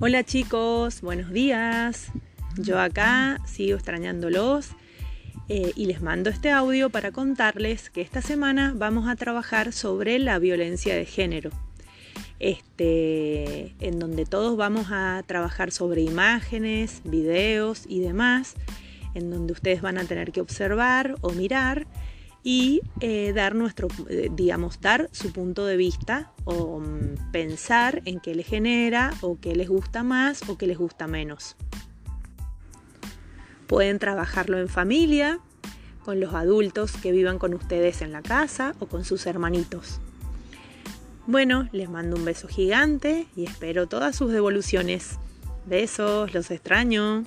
Hola chicos, buenos días. Yo acá sigo extrañándolos eh, y les mando este audio para contarles que esta semana vamos a trabajar sobre la violencia de género. Este, en donde todos vamos a trabajar sobre imágenes, videos y demás, en donde ustedes van a tener que observar o mirar y eh, dar nuestro, eh, digamos, dar su punto de vista o mm, pensar en qué les genera o qué les gusta más o qué les gusta menos. Pueden trabajarlo en familia, con los adultos que vivan con ustedes en la casa o con sus hermanitos. Bueno, les mando un beso gigante y espero todas sus devoluciones. Besos, los extraño.